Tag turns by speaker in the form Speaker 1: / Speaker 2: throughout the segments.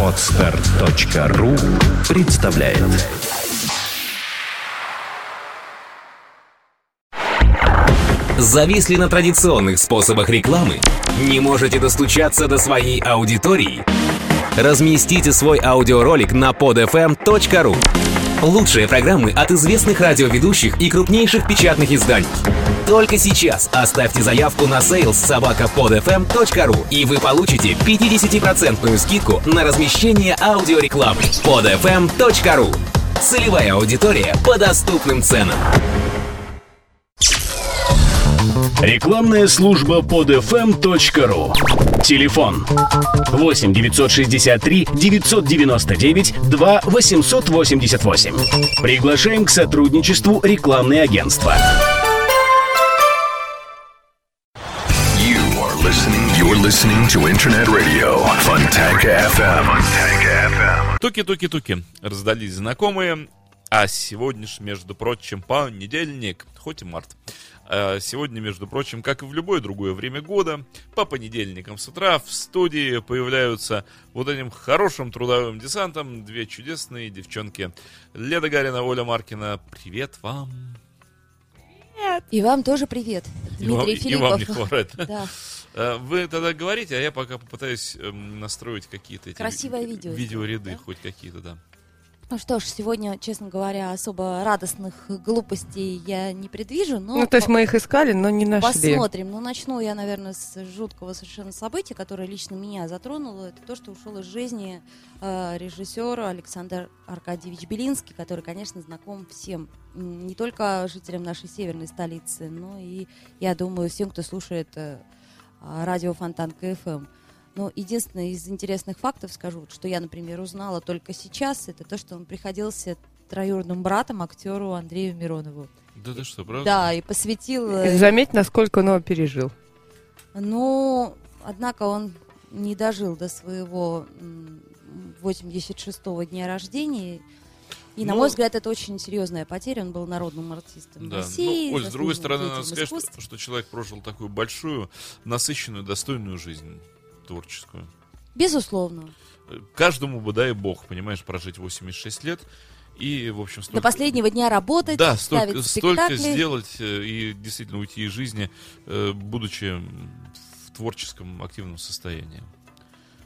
Speaker 1: Отстар.ру представляет Зависли на традиционных способах рекламы? Не можете достучаться до своей аудитории? Разместите свой аудиоролик на podfm.ru Лучшие программы от известных радиоведущих и крупнейших печатных изданий. Только сейчас оставьте заявку на sales собакаподфм.ру и вы получите 50% скидку на размещение аудиорекламы. podfm.ru Целевая аудитория по доступным ценам.
Speaker 2: Рекламная служба podfm.ru Телефон 8 963 999 2 888. Приглашаем к сотрудничеству рекламные агентства.
Speaker 3: You are listening. You're listening to Internet Radio Fontanka FM.
Speaker 4: Туки-туки-туки. Раздались знакомые. А сегодня между прочим, понедельник, хоть и март. А Сегодня, между прочим, как и в любое другое время года, по понедельникам с утра в студии появляются вот этим хорошим трудовым десантом две чудесные девчонки. Леда Гарина, Оля Маркина. Привет вам.
Speaker 5: И вам тоже привет,
Speaker 4: И вам-
Speaker 5: Дмитрий
Speaker 4: и вам
Speaker 5: Филиппов.
Speaker 4: не хворать.
Speaker 5: Да.
Speaker 4: Э, Вы тогда говорите, а я пока попытаюсь эм, настроить какие-то эти
Speaker 5: Красивое
Speaker 4: ви-
Speaker 5: видео
Speaker 4: видеоряды,
Speaker 5: да?
Speaker 4: хоть какие-то, да.
Speaker 5: Ну что ж, сегодня, честно говоря, особо радостных глупостей я не предвижу, но
Speaker 6: Ну, то есть мы их искали, но не нашли.
Speaker 5: посмотрим. Ну, начну я, наверное, с жуткого совершенно события, которое лично меня затронуло. Это то, что ушел из жизни э, режиссер Александр Аркадьевич Белинский, который, конечно, знаком всем, не только жителям нашей северной столицы, но и, я думаю, всем, кто слушает э, радио Фонтанка КФМ. Но единственное из интересных фактов скажу, что я, например, узнала только сейчас, это то, что он приходился троюродным братом актеру Андрею Миронову.
Speaker 4: Да ты что, правда?
Speaker 5: Да, и посвятил...
Speaker 6: И
Speaker 5: э,
Speaker 6: Заметь, насколько он его пережил.
Speaker 5: Ну, однако он не дожил до своего м, 86-го дня рождения. И, на
Speaker 4: Ну,
Speaker 5: мой взгляд, это очень серьезная потеря. Он был народным артистом
Speaker 4: Да,
Speaker 5: России.
Speaker 4: ну, Оль, с другой стороны, надо сказать, что, что человек прожил такую большую, насыщенную, достойную жизнь творческую.
Speaker 5: Безусловно.
Speaker 4: Каждому бы, дай бог, понимаешь, прожить 86 лет и, в общем,
Speaker 5: До
Speaker 4: столько...
Speaker 5: последнего дня работать,
Speaker 4: Да, столько, столько сделать э, и действительно уйти из жизни, э, будучи в творческом активном состоянии.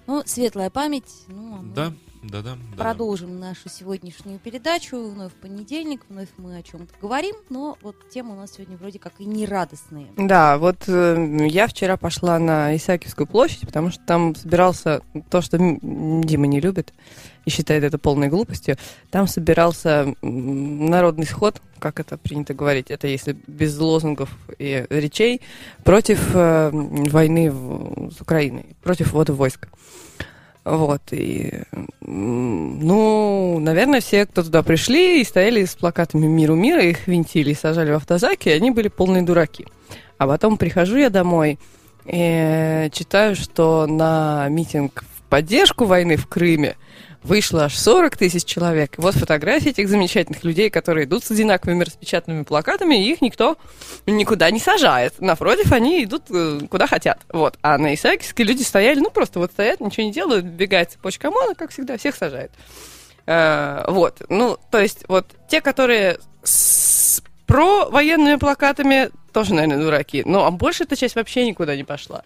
Speaker 5: Ну, светлая память. Ну, а
Speaker 4: да, да. да.
Speaker 5: Продолжим нашу сегодняшнюю передачу. Вновь понедельник, вновь мы о чем-то говорим, но вот темы у нас сегодня вроде как и не радостные.
Speaker 6: Да, вот э, я вчера пошла на Исаакиевскую площадь, потому что там собирался то, что Дима не любит и считает это полной глупостью. Там собирался народный сход, как это принято говорить, это если без лозунгов и речей, против э, войны в- с Украиной, против ввода войск. Вот, и, ну, наверное, все, кто туда пришли и стояли с плакатами «Миру мира», их винтили и сажали в автозаки, и они были полные дураки. А потом прихожу я домой и читаю, что на митинг в поддержку войны в Крыме вышло аж 40 тысяч человек. Вот фотографии этих замечательных людей, которые идут с одинаковыми распечатанными плакатами, и их никто никуда не сажает. Напротив, они идут э, куда хотят. Вот. А на Исаакиевске люди стояли, ну, просто вот стоят, ничего не делают, бегает цепочка ОМОНа, как всегда, всех сажает. Э, вот. Ну, то есть, вот те, которые с про военными плакатами, тоже, наверное, дураки. Ну, а большая-то часть вообще никуда не пошла.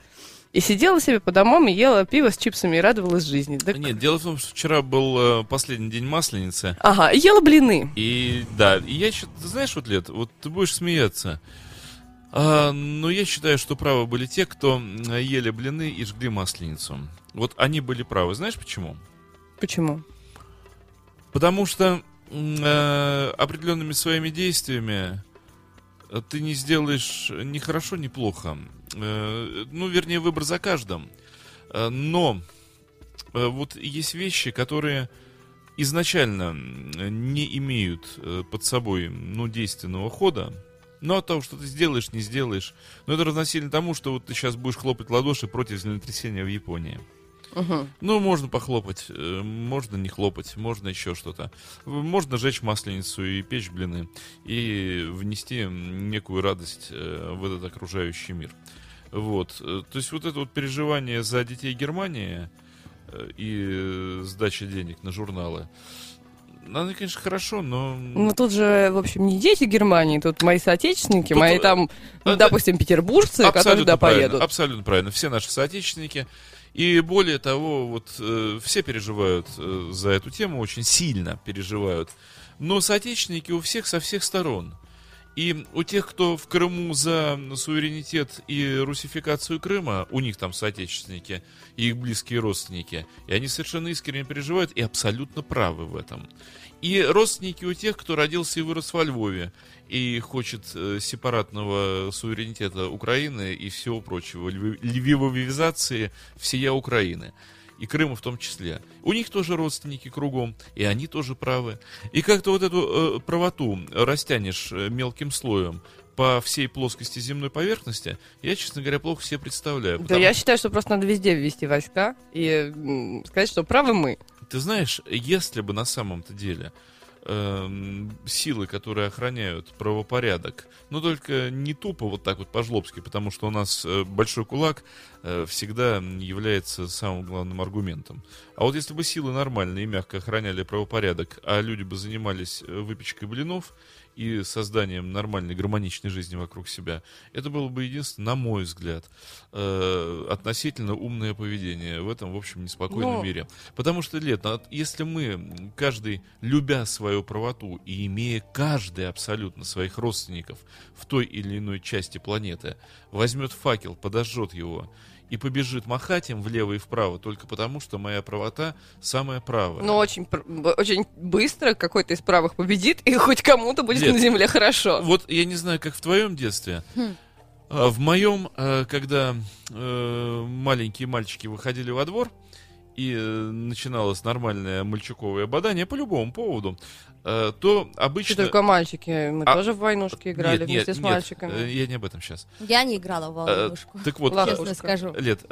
Speaker 6: И сидела себе по домам и ела пиво с чипсами и радовалась жизни. Да
Speaker 4: Нет, дело в том, что вчера был э, последний день Масленицы.
Speaker 6: Ага, и ела блины.
Speaker 4: И да, и я ты знаешь, вот, Лет, вот ты будешь смеяться. А, но я считаю, что правы были те, кто ели блины и жгли масленицу. Вот они были правы. Знаешь почему?
Speaker 6: Почему?
Speaker 4: Потому что э, определенными своими действиями э, ты не сделаешь ни хорошо, ни плохо. Э, ну, вернее, выбор за каждым. Э, но э, вот есть вещи, которые изначально не имеют под собой ну, действенного хода. Но от того, что ты сделаешь, не сделаешь. Но это равносильно тому, что вот ты сейчас будешь хлопать ладоши против землетрясения в Японии.
Speaker 6: Угу.
Speaker 4: Ну, можно похлопать, э, можно не хлопать, можно еще что-то. Можно жечь масленицу и печь блины, и внести некую радость э, в этот окружающий мир. Вот. э, То есть вот это вот переживание за детей Германии и сдача денег на журналы, оно, конечно, хорошо, но...
Speaker 6: Ну, тут же, в общем, не дети Германии, тут мои соотечественники,
Speaker 4: Тут,
Speaker 6: мои там,
Speaker 4: э,
Speaker 6: допустим, петербуржцы, которые туда
Speaker 4: правильно,
Speaker 6: поедут.
Speaker 4: Абсолютно правильно. Все наши соотечественники. И более того, вот э, все переживают э, за эту тему, очень сильно переживают. Но соотечественники у всех со всех сторон. И у тех, кто в Крыму за суверенитет и русификацию Крыма, у них там соотечественники и их близкие родственники, и они совершенно искренне переживают и абсолютно правы в этом. И родственники у тех, кто родился и вырос во Львове, и хочет э, сепаратного суверенитета Украины и всего прочего, льви- львивовизации всея Украины. И Крыма в том числе. У них тоже родственники кругом, и они тоже правы. И как-то вот эту э, правоту растянешь э, мелким слоем по всей плоскости земной поверхности, я, честно говоря, плохо себе представляю.
Speaker 6: Да,
Speaker 4: потому
Speaker 6: я считаю, что просто надо везде ввести войска и сказать, что правы мы.
Speaker 4: Ты знаешь, если бы на самом-то деле эм, силы, которые охраняют правопорядок, но только не тупо вот так вот по-жлобски, потому что у нас э, большой кулак э, всегда является самым главным аргументом. А вот если бы силы нормально и мягко охраняли правопорядок, а люди бы занимались э, выпечкой блинов и созданием нормальной гармоничной жизни вокруг себя, это было бы единственное, на мой взгляд, э, относительно умное поведение в этом, в общем, неспокойном
Speaker 6: Ну,
Speaker 4: мире. Потому что, Лет, если мы, каждый, любя свою правоту и имея каждый абсолютно своих родственников в той или иной части планеты, возьмет факел, подожжет его и побежит махать им влево и вправо только потому, что моя правота самая правая.
Speaker 6: Но очень, пр- б- очень быстро какой-то из правых победит, и хоть кому-то будет
Speaker 4: Нет.
Speaker 6: на земле хорошо.
Speaker 4: Вот я не знаю, как в твоем детстве.
Speaker 5: Хм.
Speaker 4: а В моем, э, когда э, маленькие мальчики выходили во двор, и э, начиналось нормальное мальчуковое бадание по любому поводу, э, то
Speaker 6: Что
Speaker 4: обычно...
Speaker 6: только мальчики. Мы
Speaker 4: А,
Speaker 6: тоже в войнушки играли
Speaker 4: Нет,
Speaker 6: вместе
Speaker 4: нет,
Speaker 6: с
Speaker 4: нет,
Speaker 6: мальчиками.
Speaker 4: э, я не об этом сейчас.
Speaker 5: Я не играла в волнушку.
Speaker 4: Так вот,
Speaker 5: Честно скажу.
Speaker 4: Лет.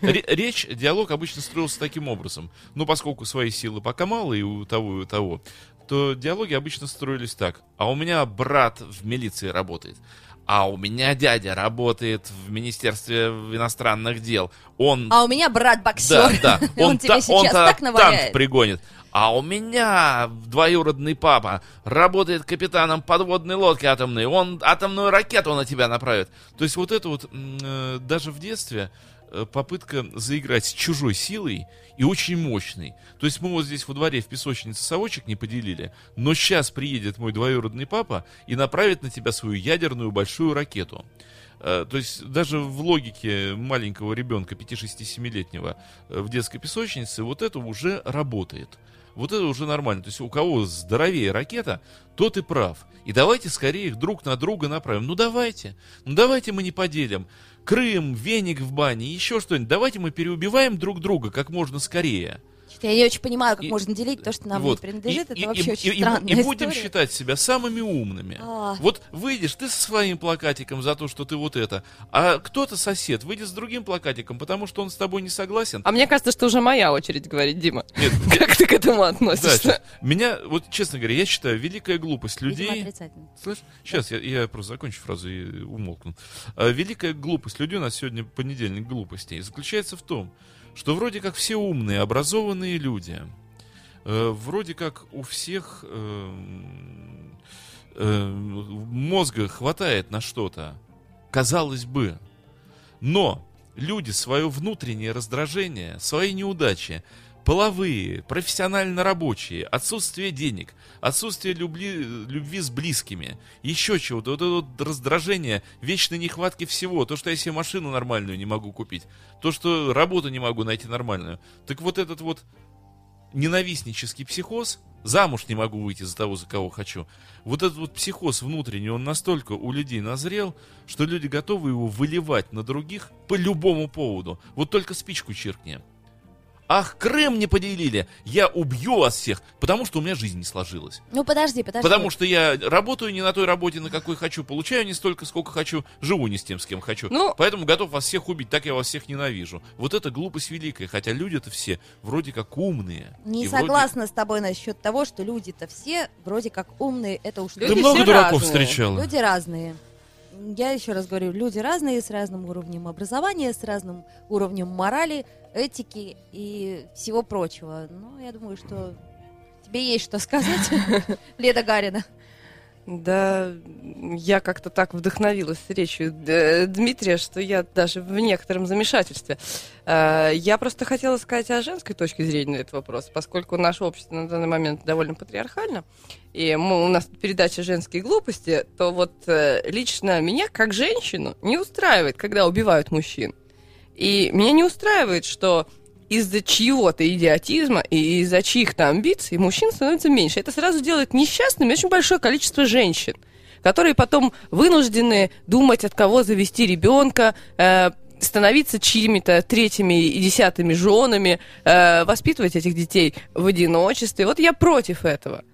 Speaker 4: Ре- Речь, диалог обычно строился таким образом. Но поскольку свои силы пока мало и у того, и у того, то диалоги обычно строились так. А у меня брат в милиции работает. А у меня дядя работает в Министерстве иностранных дел. Он...
Speaker 5: А у меня брат боксер.
Speaker 4: да, да.
Speaker 5: Он тебе
Speaker 4: та-
Speaker 5: сейчас
Speaker 4: та-
Speaker 5: так
Speaker 4: танк
Speaker 5: наваляет.
Speaker 4: пригонит. А у меня двоюродный папа работает капитаном подводной лодки атомной. Он атомную ракету на тебя направит. То есть вот это вот э, даже в э, попытка заиграть с чужой силой и очень мощной. То есть мы вот здесь во дворе в песочнице совочек не поделили, но сейчас приедет мой двоюродный папа и направит на тебя свою ядерную большую ракету. Э, То есть даже в логике маленького ребенка 5-6-7-летнего э, в детской песочнице вот это уже работает. Вот это уже нормально. То есть у кого здоровее ракета, тот и прав. И давайте скорее их друг на друга направим. Ну давайте. Ну давайте мы не поделим. Крым, веник в бане, еще что-нибудь. Давайте мы переубиваем друг друга как можно скорее.
Speaker 5: Я не очень понимаю, как
Speaker 4: И-
Speaker 5: можно делить то, что нам
Speaker 4: Вот.
Speaker 5: не принадлежит.
Speaker 4: И-
Speaker 5: Это
Speaker 4: и-
Speaker 5: вообще
Speaker 4: и-
Speaker 5: очень
Speaker 4: и- и-
Speaker 5: странная
Speaker 4: И будем
Speaker 5: история.
Speaker 4: считать себя самыми умными.
Speaker 5: А.
Speaker 4: Вот выйдешь ты со своим плакатиком за то, что ты вот это, а кто-то сосед выйдет с другим плакатиком, потому что он с тобой не согласен.
Speaker 6: А мне кажется, что уже моя очередь говорить, Дима.
Speaker 4: Нет,
Speaker 6: Как ты к этому относишься?
Speaker 4: меня, вот честно говоря, я считаю, великая глупость людей...
Speaker 5: отрицательно.
Speaker 4: Слышь, сейчас я, я просто закончу фразу и умолкну. А, Великая глупость людей, у нас сегодня понедельник глупостей, заключается в том, что вроде как все умные, образованные люди, э, вроде как у всех эм, э, мозга хватает на что-то, казалось бы. Но люди свое внутреннее раздражение, свои неудачи, половые, профессионально рабочие, отсутствие денег, отсутствие любви, любви с близкими, еще чего-то, вот это вот раздражение, вечной нехватки всего, то, что я себе машину нормальную не могу купить, то, что работу не могу найти нормальную. Так вот этот вот ненавистнический психоз, замуж не могу выйти за того, за кого хочу. Вот этот вот психоз внутренний, он настолько у людей назрел, что люди готовы его выливать на других по любому поводу. Вот только спичку чиркни. Ах, Крым не поделили, я убью вас всех, потому что у меня жизнь не сложилась.
Speaker 5: Ну подожди, подожди.
Speaker 4: Потому что я работаю не на той работе, на какой хочу, получаю не столько, сколько хочу, живу не с тем, с кем хочу.
Speaker 6: Ну-
Speaker 4: Поэтому готов вас всех убить, так я вас всех ненавижу. Вот это глупость великая, хотя люди-то все вроде как умные.
Speaker 5: Не
Speaker 4: И вроде-
Speaker 5: согласна с тобой насчет того, что люди-то все вроде как умные, это уж
Speaker 4: Ты
Speaker 6: Люди
Speaker 4: много
Speaker 6: все
Speaker 4: дураков
Speaker 6: разные.
Speaker 4: встречала?
Speaker 5: Люди разные. я еще раз говорю, люди разные, с разным уровнем образования, с разным уровнем морали, этики и всего прочего. Но я думаю, что тебе есть что сказать, Леда Гарина.
Speaker 6: Да, я как-то так вдохновилась речью Д- Дмитрия, что я даже в некотором замешательстве. Э, Я просто хотела сказать о женской точке зрения на этот вопрос, поскольку наше общество на данный момент довольно патриархально, и мы, у нас передача «Женские глупости», то вот э, лично меня, как женщину, не устраивает, когда убивают мужчин. И меня не устраивает, что из-за чьего-то идиотизма и из-за чьих-то амбиций мужчин становится меньше. Это сразу делает несчастными очень большое количество женщин, которые потом вынуждены думать, от кого завести ребенка, э, становиться чьими-то третьими и десятыми женами, э, воспитывать этих детей в одиночестве. Вот я против этого.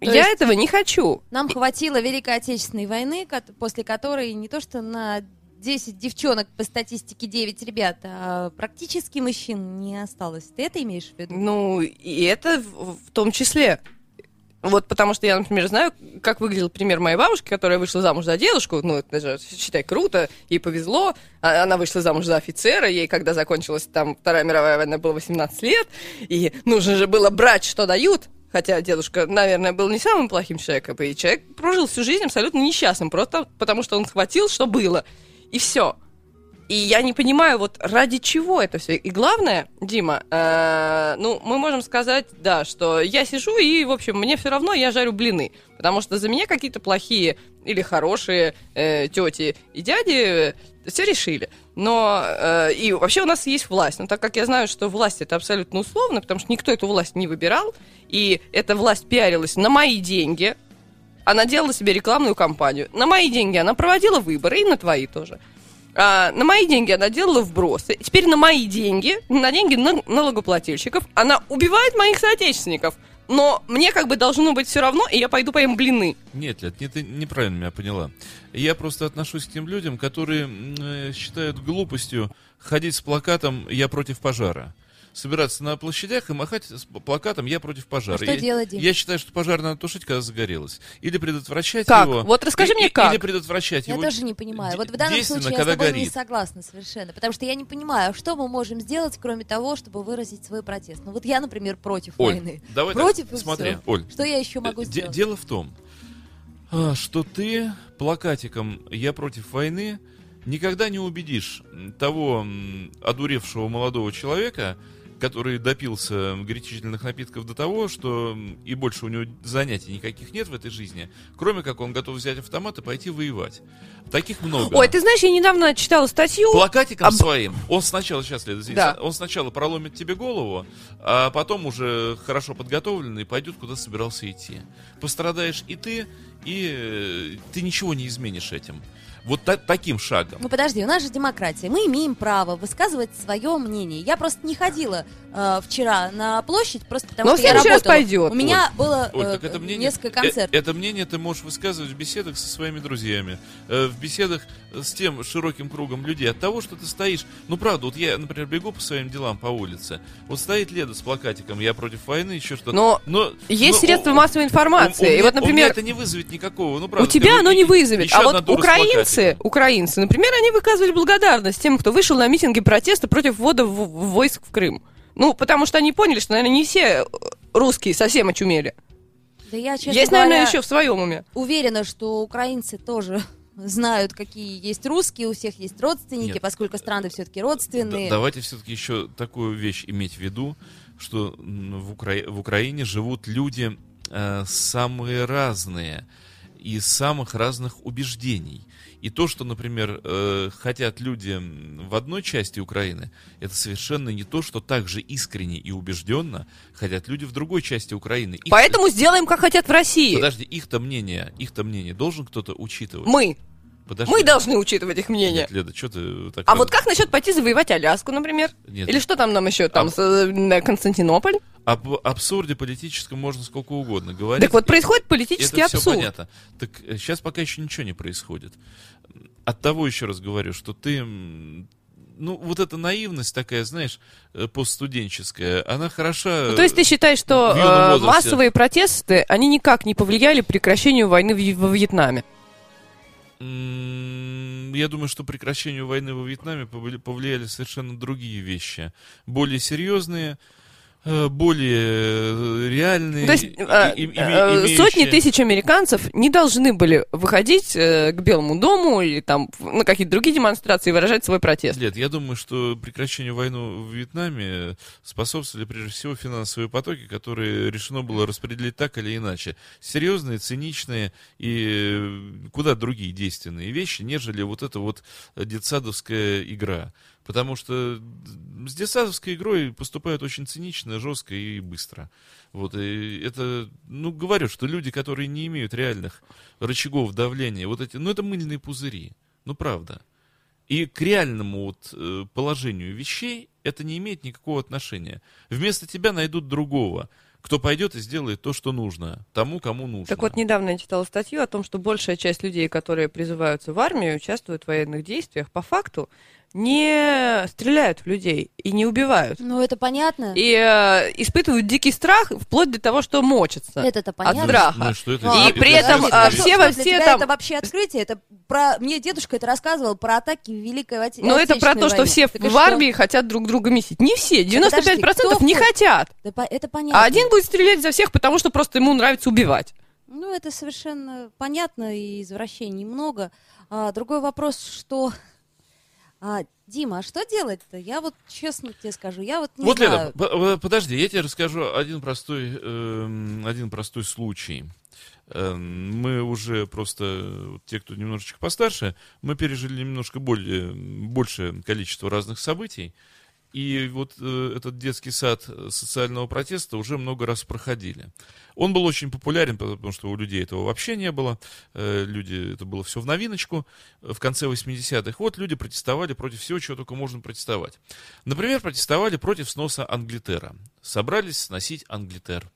Speaker 5: То
Speaker 6: я этого не хочу.
Speaker 5: Нам хватило Великой Отечественной войны, после которой не то что на 10 девчонок по статистике 9 ребят, а практически мужчин не осталось. Ты это имеешь в виду?
Speaker 6: Ну, и это в, в том числе. Вот потому что я, например, знаю, как выглядел пример моей бабушки, которая вышла замуж за дедушку. Ну, это же, считай, круто, ей повезло. А- Она вышла замуж за офицера, ей, когда закончилась там Вторая мировая война, было 18 лет, и нужно же было брать, что дают. Хотя дедушка, наверное, был не самым плохим человеком, и человек прожил всю жизнь абсолютно несчастным, просто потому что он схватил, что было. И все. И я не понимаю, вот ради чего это все. И главное, Дима, э, ну, мы можем сказать, да, что я сижу и, в общем, мне все равно, я жарю блины. Потому что за меня какие-то плохие или хорошие э, тети и дяди все решили. Но э, и вообще у нас есть власть. Но так как я знаю, что власть это абсолютно условно, потому что никто эту власть не выбирал, и эта власть пиарилась на мои деньги, она делала себе рекламную кампанию. На мои деньги она проводила выборы, и на твои тоже. А, на мои деньги она делала вбросы. Теперь на мои деньги, на деньги на- налогоплательщиков, она убивает моих соотечественников. Но мне как бы должно быть все равно, и я пойду поем блины.
Speaker 4: Нет, Лет, не, ты неправильно меня поняла. Я просто отношусь к тем людям, которые э, считают глупостью ходить с плакатом «Я против пожара». Собираться на площадях и махать с плакатом «Я против пожара».
Speaker 5: А что
Speaker 4: я,
Speaker 5: делать, Дим?
Speaker 4: Я считаю, что пожар надо тушить, когда загорелось. Или предотвращать
Speaker 6: Как?
Speaker 4: его.
Speaker 6: Вот расскажи
Speaker 4: и-
Speaker 6: мне, как.
Speaker 4: Или предотвращать
Speaker 5: Я
Speaker 4: его.
Speaker 5: тоже не понимаю. Вот в данном случае я с тобой не
Speaker 4: горит.
Speaker 5: согласна совершенно. Потому что я не понимаю, что мы можем сделать, кроме того, чтобы выразить свой протест. Ну вот я, например, против
Speaker 4: Оль,
Speaker 5: войны.
Speaker 4: давай так,
Speaker 5: против и
Speaker 4: смотри,
Speaker 5: всё.
Speaker 4: Оль,
Speaker 5: Что я еще могу
Speaker 4: Де-
Speaker 5: сделать?
Speaker 4: Дело в том, а, что ты плакатиком «Я против войны» никогда не убедишь того одуревшего молодого человека, который допился горячительных напитков до того, что и больше у него занятий никаких нет в этой жизни, кроме как он готов взять автомат и пойти воевать. Таких много.
Speaker 6: Ой, ты знаешь, я недавно читала статью.
Speaker 4: Плакатиком
Speaker 6: Об-
Speaker 4: своим он сначала, сейчас, извини,
Speaker 6: Да.
Speaker 4: он сначала проломит тебе голову, а потом уже хорошо подготовленный пойдет, куда собирался идти. Пострадаешь и ты, и э, ты ничего не изменишь этим. Вот та- таким шагом.
Speaker 5: Ну подожди, у нас же демократия. Мы имеем право высказывать свое мнение. Я просто не ходила э, вчера на площадь, просто потому
Speaker 6: Но
Speaker 5: что
Speaker 6: в
Speaker 5: я работала.
Speaker 6: пойдет.
Speaker 5: У меня было
Speaker 4: Оль,
Speaker 5: э,
Speaker 4: это мнение,
Speaker 5: несколько
Speaker 4: э,
Speaker 5: концертов.
Speaker 4: это мнение ты можешь высказывать в беседах со своими друзьями, э, в беседах с тем широким кругом людей. От того, что ты стоишь, ну правда, вот я, например, бегу по своим делам по улице, вот стоит Леда с плакатиком «Я против войны», еще что-то.
Speaker 6: Но
Speaker 4: Но
Speaker 6: есть
Speaker 4: но
Speaker 6: средства
Speaker 4: у-
Speaker 6: массовой информации.
Speaker 4: У- у
Speaker 6: и
Speaker 4: меня-
Speaker 6: вот,
Speaker 4: у меня
Speaker 6: например,
Speaker 4: это не вызовет никакого. Ну,
Speaker 6: У
Speaker 4: правда,
Speaker 6: тебя
Speaker 4: скажу,
Speaker 6: оно не вызовет. А вот
Speaker 4: с
Speaker 6: украинцы, украинцы, например, они выказывали благодарность тем, кто вышел на митинги протеста против ввода в- в- войск в Крым. Ну, потому что они поняли, что, наверное, не все э, русские совсем очумели.
Speaker 5: Да я, честно
Speaker 6: Есть,
Speaker 5: говоря,
Speaker 6: наверное, еще в своем уме.
Speaker 5: уверена, что украинцы тоже знают, какие есть русские, у всех есть родственники,
Speaker 4: Нет.
Speaker 5: поскольку страны все-таки
Speaker 4: Да-
Speaker 5: родственные.
Speaker 4: давайте все-таки еще такую вещь иметь в виду, что в, Укра- в Украине живут люди э, самые разные, из самых разных убеждений. И то, что, например, э, хотят люди в одной части Украины, это совершенно не то, что так же искренне и убежденно хотят люди в другой части Украины. Их-
Speaker 6: Поэтому сделаем, как хотят в России.
Speaker 4: Подожди, их-то мнение, их-то мнение должен кто-то учитывать.
Speaker 6: Мы.
Speaker 4: Подожди.
Speaker 6: Мы должны учитывать их мнение.
Speaker 4: Нет, Леда, что ты так...
Speaker 6: А вот как насчет пойти завоевать Аляску, например?
Speaker 4: Нет.
Speaker 6: Или что там нам еще? Там
Speaker 4: А-
Speaker 6: э, Константинополь?
Speaker 4: Об абсурде политическом можно сколько угодно говорить.
Speaker 6: Так вот, происходит политический
Speaker 4: это все
Speaker 6: абсурд.
Speaker 4: понятно. Так сейчас пока еще ничего не происходит. От того еще раз говорю, что ты, ну вот эта наивность такая, знаешь, э, постстуденческая, она хороша.
Speaker 6: Ну, то есть ты считаешь, что э, массовые протесты, они никак не повлияли к прекращению войны в- во Вьетнаме?
Speaker 4: Я думаю, что прекращению войны во Вьетнаме повли- повлияли совершенно другие вещи. Более серьезные, э, более э, реальные.
Speaker 6: То есть
Speaker 4: и-
Speaker 6: э,
Speaker 4: и- име-
Speaker 6: э, сотни
Speaker 4: имеющие-
Speaker 6: тысяч американцев не должны были выходить э, к Белому дому или там на какие-то другие демонстрации и выражать свой протест.
Speaker 4: Нет, я думаю, что прекращению войны в Вьетнаме способствовали прежде всего финансовые потоки, которые решено было распределить так или иначе. Серьезные, циничные и э, куда другие действенные вещи, нежели вот эта вот детсадовская игра. Потому что с детсадовской игрой поступают очень цинично, жестко и быстро. Вот, и это, ну, говорю, что люди, которые не имеют реальных рычагов давления, вот эти, ну, это мыльные пузыри. Ну, правда. И к реальному вот, э, положению вещей это не имеет никакого отношения. Вместо тебя найдут другого, кто пойдет и сделает то, что нужно, тому, кому нужно.
Speaker 6: Так вот, недавно я читала статью о том, что большая часть людей, которые призываются в армию, участвуют в военных действиях, по факту не стреляют в людей и не убивают.
Speaker 5: Ну, это понятно.
Speaker 6: И э, испытывают дикий страх вплоть до того, что мочатся.
Speaker 5: Это-то
Speaker 6: От
Speaker 5: понятно.
Speaker 6: страха.
Speaker 4: Ну, что это,
Speaker 5: А,
Speaker 6: И
Speaker 4: это-
Speaker 6: при
Speaker 4: это
Speaker 6: этом,
Speaker 4: же
Speaker 6: а, все во- все там-
Speaker 5: это вообще открытие. Это про... Мне дедушка это рассказывал про атаки в Великой Оте...
Speaker 6: Но это про то, что
Speaker 5: Отечественной
Speaker 6: все в
Speaker 5: что?
Speaker 6: армии хотят друг друга месить. Не все, 95%
Speaker 5: подожди, кто
Speaker 6: не хотят.
Speaker 5: Это понятно.
Speaker 6: А один будет стрелять за всех, потому что просто ему нравится убивать.
Speaker 5: Ну, это совершенно понятно, и извращений много. А, другой вопрос, что... А, Дима, а что делать-то? Я вот честно тебе скажу, я вот не
Speaker 4: Вот,
Speaker 5: знаю.
Speaker 4: Лена, по- по- подожди, я тебе расскажу один простой, эм, один простой случай. Эм, Мы уже просто, вот те, кто немножечко постарше, мы пережили немножко более, большее количество разных событий. И вот э, этот детский сад социального протеста уже много раз проходили. Он был очень популярен, потому что у людей этого вообще не было. Э, люди, это было все в новиночку. В конце 80-х вот люди протестовали против всего, чего только можно протестовать. Например, протестовали против сноса Англитера. Собрались сносить Англитер.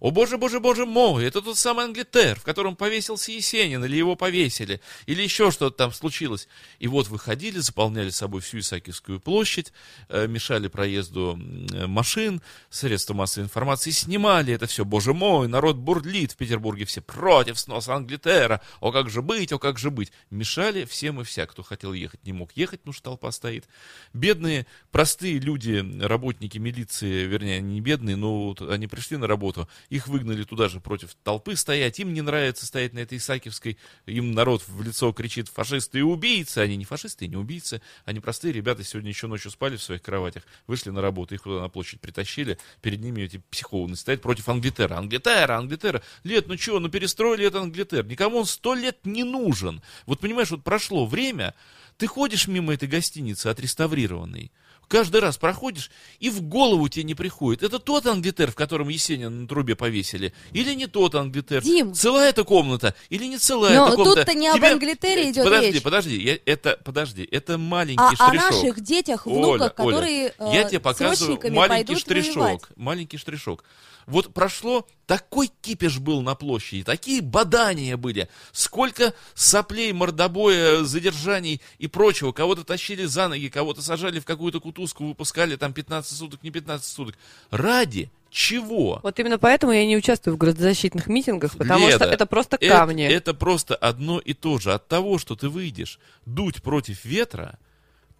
Speaker 4: О боже, боже, боже мой, это тот самый Англитер, в котором повесился Есенин, или его повесили, или еще что-то там случилось. И вот выходили, заполняли собой всю Исаакиевскую площадь, э, мешали проезду э, машин, средства массовой информации, снимали это все. Боже мой, народ бурлит в Петербурге, все против сноса Англитера. О, как же быть, о, как же быть. Мешали всем и вся, кто хотел ехать, не мог ехать, потому что толпа стоит. Бедные, простые люди, работники милиции, вернее, не бедные, но вот они пришли на работу, их выгнали туда же против толпы стоять, им не нравится стоять на этой Исаакиевской, им народ в лицо кричит фашисты и убийцы, они не фашисты и не убийцы, они простые ребята, сегодня еще ночью спали в своих кроватях, вышли на работу, их туда на площадь притащили, перед ними эти психованные стоят против Англитера, Англитера, Англитера, Лет, ну чего, ну перестроили этот Англитер, никому он сто лет не нужен, вот понимаешь, вот прошло время, ты ходишь мимо этой гостиницы отреставрированной, каждый раз проходишь, и в голову тебе не приходит. Это тот Англитер, в котором Есенин на трубе повесили, или не тот Англитер?
Speaker 5: Дим.
Speaker 4: Целая эта комната, или не целая
Speaker 5: Но
Speaker 4: эта комната?
Speaker 5: тут-то не об Англитере идет
Speaker 4: подожди,
Speaker 5: речь.
Speaker 4: Подожди, я- это, подожди, это маленький
Speaker 5: А о
Speaker 4: штришок.
Speaker 5: наших детях,
Speaker 4: Оля,
Speaker 5: внуках,
Speaker 4: Оля,
Speaker 5: которые э,
Speaker 4: я тебе показываю маленький штришок.
Speaker 5: воевать.
Speaker 4: Маленький штришок. Вот прошло, такой кипиш был на площади, такие бадания были, сколько соплей, мордобоя, задержаний и прочего. Кого-то тащили за ноги, кого-то сажали в какую-то кутузку, выпускали там 15 суток, не 15 суток. Ради чего?
Speaker 6: Вот именно поэтому я не участвую в градозащитных митингах, потому
Speaker 4: Леда,
Speaker 6: что это просто
Speaker 4: это-
Speaker 6: камни.
Speaker 4: Это, просто одно и то же. От того, что ты выйдешь дуть против ветра,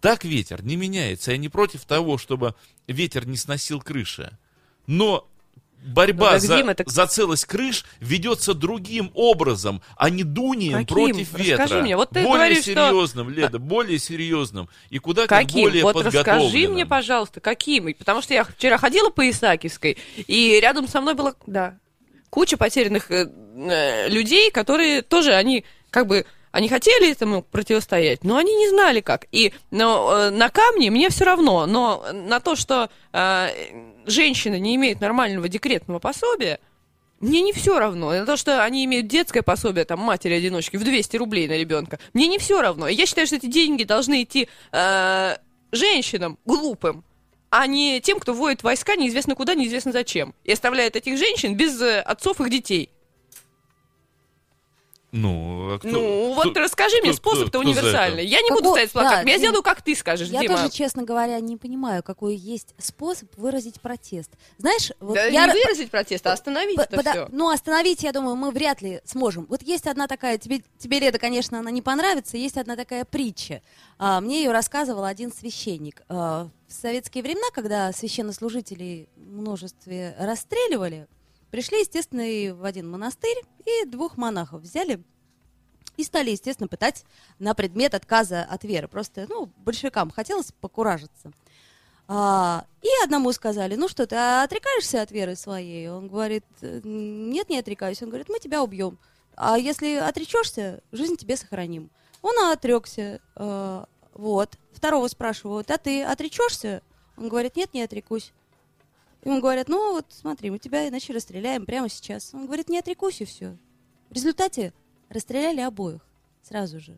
Speaker 4: так ветер не меняется. Я не против того, чтобы ветер не сносил крыши. Но борьба
Speaker 6: Ну,
Speaker 4: за,
Speaker 6: так-
Speaker 4: за целость крыш ведется другим образом, а не дунием
Speaker 6: Каким?
Speaker 4: против
Speaker 6: Расскажи
Speaker 4: ветра.
Speaker 6: мне. Вот ты
Speaker 4: более
Speaker 6: говоришь, что-
Speaker 4: серьезным, Леда, более серьезным. И куда как
Speaker 6: Каким?
Speaker 4: более
Speaker 6: Вот расскажи
Speaker 4: подготовленным.
Speaker 6: мне, пожалуйста, каким? Потому что я вчера ходила по Исаакиевской, и рядом со мной была, да, куча потерянных э, э, людей, которые тоже, они как бы, они хотели этому противостоять, но они не знали как. И но, э, на камне мне все равно, но на то, что э, женщины не имеют нормального декретного пособия, мне не все равно. На то, что они имеют детское пособие, там, матери-одиночки, в 200 рублей на ребенка. Мне не все равно. Я считаю, что эти деньги должны идти э, женщинам глупым, а не тем, кто вводит войска неизвестно куда, неизвестно зачем. И оставляет этих женщин без э, отцов их детей.
Speaker 4: Ну, а кто-
Speaker 6: ну,
Speaker 4: кто-
Speaker 6: вот расскажи мне,
Speaker 4: кто- кто-
Speaker 6: способ-то
Speaker 4: кто
Speaker 6: универсальный. Я не буду стоять с плакатом,
Speaker 5: да,
Speaker 6: я сделаю, как ты скажешь,
Speaker 5: Я
Speaker 6: Дима.
Speaker 5: тоже, честно говоря, не понимаю, какой есть способ выразить протест. Знаешь, вот
Speaker 6: Да
Speaker 5: я...
Speaker 6: не выразить протест, а остановить это
Speaker 5: пода-
Speaker 6: все.
Speaker 5: Ну, остановить, я думаю, мы вряд ли сможем. Вот есть одна такая, тебе, тебе Леда, конечно, она не понравится, есть одна такая притча. А, мне ее рассказывал один священник. А, в советские времена, когда священнослужителей в множестве расстреливали, пришли, естественно, и в один монастырь, и двух монахов взяли и стали, естественно, пытать на предмет отказа от веры. Просто, ну, большевикам хотелось покуражиться. А, и одному сказали, ну что, ты отрекаешься от веры своей? Он говорит, «Э, нет, не отрекаюсь. Он говорит, мы тебя убьем. А если отречешься, жизнь тебе сохраним. Он отрекся. э, вот. Второго спрашивают, а ты отречешься? Он говорит, нет, не отрекусь. Ему говорят, ну вот смотри, мы тебя иначе расстреляем прямо сейчас. Он говорит, не отрекусь и все. В результате расстреляли обоих сразу же.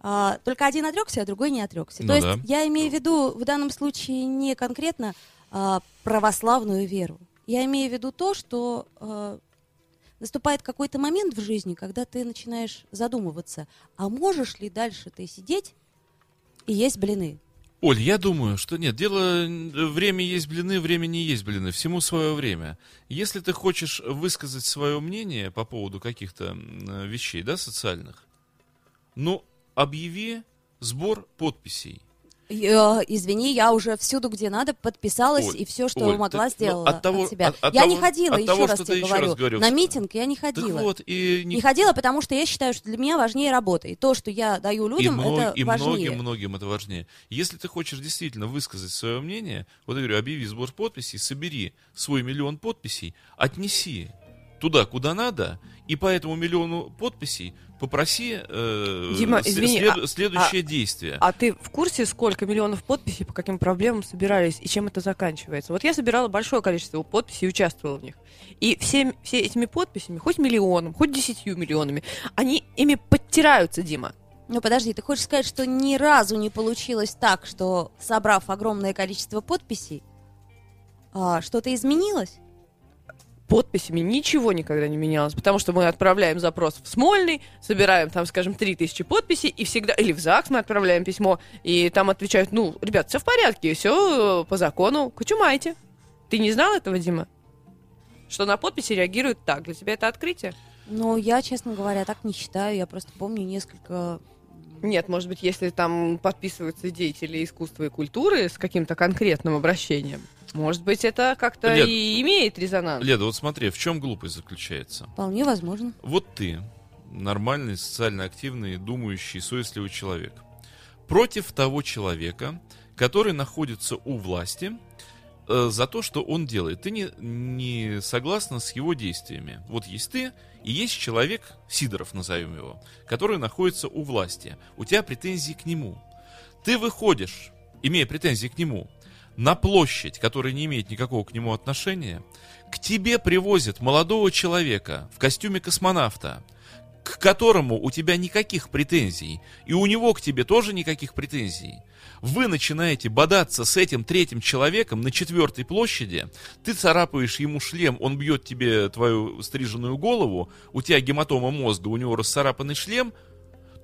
Speaker 5: А, только один отрекся, а другой не отрекся.
Speaker 4: Ну
Speaker 5: То
Speaker 4: да.
Speaker 5: есть я имею в виду в данном случае не конкретно а, православную веру. Я имею в виду то, что а, наступает какой-то момент в жизни, когда ты начинаешь задумываться, а можешь ли дальше ты сидеть и есть блины?
Speaker 4: Оль, я думаю, что нет, дело, э, время есть блины, время не есть блины, всему свое время. Если ты хочешь высказать свое мнение по поводу каких-то э, вещей, да, социальных, ну, объяви сбор подписей.
Speaker 5: Я, извини, я уже всюду, где надо, подписалась
Speaker 4: Оль,
Speaker 5: и все, что
Speaker 4: Оль,
Speaker 5: могла,
Speaker 4: ты- ну,
Speaker 5: сделала
Speaker 4: от того-
Speaker 5: от себя.
Speaker 4: от- от
Speaker 5: я не
Speaker 4: того-
Speaker 5: ходила,
Speaker 4: от
Speaker 5: еще
Speaker 4: того,
Speaker 5: раз тебе говорю.
Speaker 4: раз говорил,
Speaker 5: На митинг я не
Speaker 4: Так
Speaker 5: ходила.
Speaker 4: вот, и
Speaker 5: Не ходила, потому что я считаю, что для меня важнее работа. И то, что я даю
Speaker 4: И,
Speaker 5: людям,
Speaker 4: мно-
Speaker 5: это
Speaker 4: и
Speaker 5: важнее.
Speaker 4: многим, многим это важнее. Если ты хочешь действительно высказать свое мнение, вот я говорю, объяви сбор подписей, собери свой миллион подписей, отнеси туда, куда надо, и по этому миллиону подписей попроси э,
Speaker 6: Дима, извини,
Speaker 4: след-
Speaker 6: а-
Speaker 4: следующее действие.
Speaker 6: А ты в курсе, сколько миллионов подписей, по каким проблемам собирались и чем это заканчивается? Вот я собирала большое количество подписей и участвовала в них. И все, все этими подписями, хоть миллионом, хоть десятью миллионами, они ими подтираются, Дима.
Speaker 5: Ну подожди, ты хочешь сказать, что ни разу не получилось так, что собрав огромное количество подписей, а, что-то изменилось?
Speaker 6: Подписями ничего никогда не менялось, потому что мы отправляем запрос в Смольный, собираем там, скажем, 3000 подписей, и всегда, или в ЗАГС мы отправляем письмо, и там отвечают, ну, ребят, все в порядке, все по закону, кочумайте. Ты не знал этого, Дима? Что на подписи реагируют так. Для тебя это открытие?
Speaker 5: Ну, я, честно говоря, так не считаю. Я просто помню несколько...
Speaker 6: Нет, может быть, если там подписываются деятели искусства и культуры с каким-то конкретным обращением, может быть, это как-то
Speaker 4: Лен,
Speaker 6: и имеет резонанс.
Speaker 4: Леда, вот смотри, в чем глупость заключается?
Speaker 5: Вполне возможно.
Speaker 4: Вот ты, нормальный, социально активный, думающий, совестливый человек, против того человека, который находится у власти, э, за то, что он делает. Ты не, не согласна с его действиями. Вот есть ты, и есть человек, Сидоров назовем его, который находится у власти. У тебя претензии к нему. Ты выходишь, имея претензии к нему, на площадь, которая не имеет никакого к нему отношения, к тебе привозят молодого человека в костюме космонавта, к которому у тебя никаких претензий, и у него к тебе тоже никаких претензий. Вы начинаете бодаться с этим третьим человеком на четвертой площади, ты царапаешь ему шлем, он бьет тебе твою стриженную голову, у тебя гематома мозга, у него расцарапанный шлем,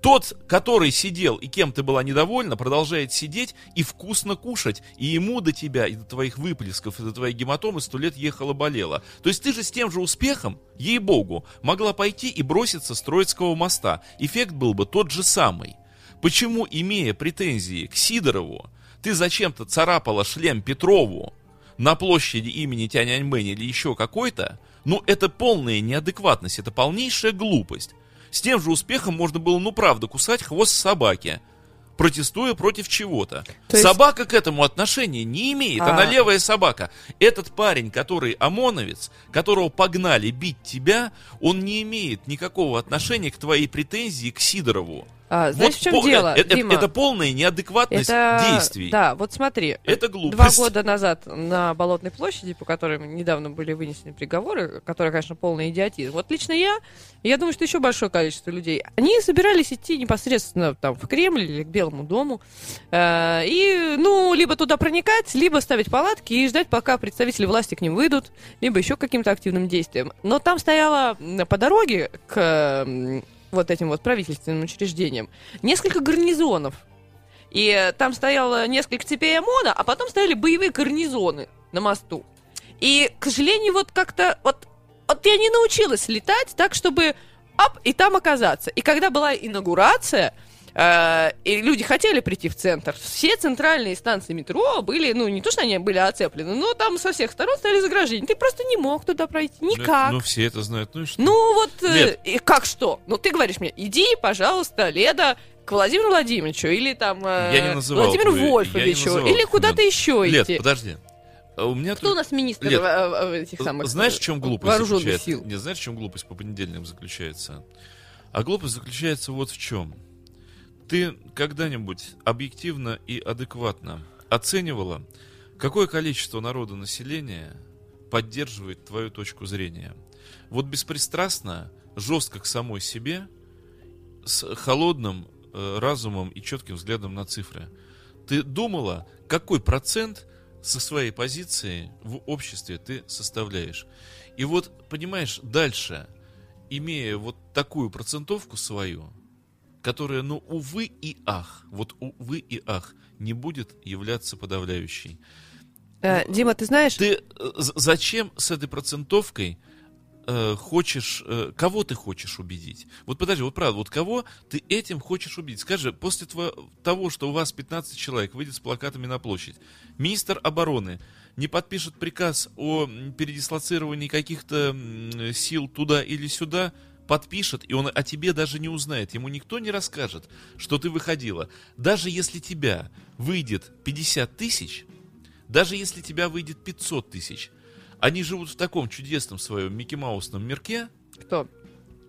Speaker 4: тот, который сидел и кем ты была недовольна, продолжает сидеть и вкусно кушать. И ему до тебя, и до твоих выплесков, и до твоей гематомы сто лет ехала-болела. То есть ты же с тем же успехом, ей-богу, могла пойти и броситься с Троицкого моста. Эффект был бы тот же самый. Почему, имея претензии к Сидорову, ты зачем-то царапала шлем Петрову на площади имени Тяньаньмэнь или еще какой-то, ну это полная неадекватность, это полнейшая глупость. С тем же успехом можно было, ну правда, кусать хвост собаки, протестуя против чего-то.
Speaker 6: То есть-
Speaker 4: Собака к этому отношения не имеет,
Speaker 6: А-
Speaker 4: она левая собака. Этот парень, который ОМОНовец, которого погнали бить тебя, он не имеет никакого отношения к твоей претензии к Сидорову.
Speaker 6: А, знаешь,
Speaker 4: Вот
Speaker 6: в чем
Speaker 4: по-
Speaker 6: дело,
Speaker 4: э- э-
Speaker 6: Дима?
Speaker 4: Это полная неадекватность
Speaker 6: Это-
Speaker 4: действий.
Speaker 6: Да, вот смотри.
Speaker 4: Это
Speaker 6: Два
Speaker 4: глупость.
Speaker 6: года назад на Болотной площади, по которой недавно были вынесены приговоры, которые, конечно, полный идиотизм. Вот лично я, я думаю, что еще большое количество людей, они собирались идти непосредственно там в Кремль или к Белому дому, э, и, ну, либо туда проникать, либо ставить палатки и ждать, пока представители власти к ним выйдут, либо еще каким-то активным действиям. Но там стояла по дороге к вот этим вот правительственным учреждениям несколько гарнизонов. И э, там стояло несколько цепей ОМОНа, а потом стояли боевые гарнизоны на мосту. И, к сожалению, вот как-то... Вот, вот я не научилась летать так, чтобы ап, и там оказаться. И когда была инаугурация, э, и люди хотели прийти в центр, все центральные станции метро были, ну, не то, что они были оцеплены, но там со всех сторон стояли заграждения. Ты просто не мог туда пройти.
Speaker 4: Ну,
Speaker 6: Никак.
Speaker 4: Ну, все это знают. Ну и что?
Speaker 6: Ну вот, э,
Speaker 4: Лед.
Speaker 6: и как что? Ну ты говоришь мне, иди, пожалуйста, Леда, к Владимиру Владимировичу или там э,
Speaker 4: Я не называл
Speaker 6: Владимиру
Speaker 4: не
Speaker 6: Вольфовичу
Speaker 4: называл
Speaker 6: или куда-то еще
Speaker 4: Лет,
Speaker 6: идти.
Speaker 4: подожди. А У меня
Speaker 6: Кто
Speaker 4: тут-
Speaker 6: у нас министр
Speaker 4: Лет,
Speaker 6: э, э, этих самых
Speaker 4: Знаешь, в
Speaker 6: э,
Speaker 4: чем глупость
Speaker 6: вооруженных
Speaker 4: заключается?
Speaker 6: сил?
Speaker 4: Не знаешь, в чем глупость по понедельникам заключается? А глупость заключается вот в чем. Ты когда-нибудь объективно и адекватно оценивала, какое количество народа населения поддерживает твою точку зрения? Вот беспристрастно, жестко к самой себе, с холодным э, разумом и четким взглядом на цифры. Ты думала, какой процент со своей позиции в обществе ты составляешь? И вот, понимаешь, дальше, имея вот такую процентовку свою, которая, ну, увы и ах, вот увы и ах, не будет являться подавляющей.
Speaker 6: Э, Дима, ты знаешь,
Speaker 4: Ты э, зачем с этой процентовкой э, хочешь, э, кого ты хочешь убедить? Вот подожди, вот правда, вот кого ты этим хочешь убедить? Скажи, после того, что у вас 15 человек выйдет с плакатами на площадь, министр обороны не подпишет приказ о передислоцировании каких-то сил туда или сюда, подпишет, и он о тебе даже не узнает. Ему никто не расскажет, что ты выходила. Даже если тебя выйдет 50 тысяч, даже если тебя выйдет 500 тысяч, они живут в таком чудесном своем Микки Маусном мирке,
Speaker 6: кто?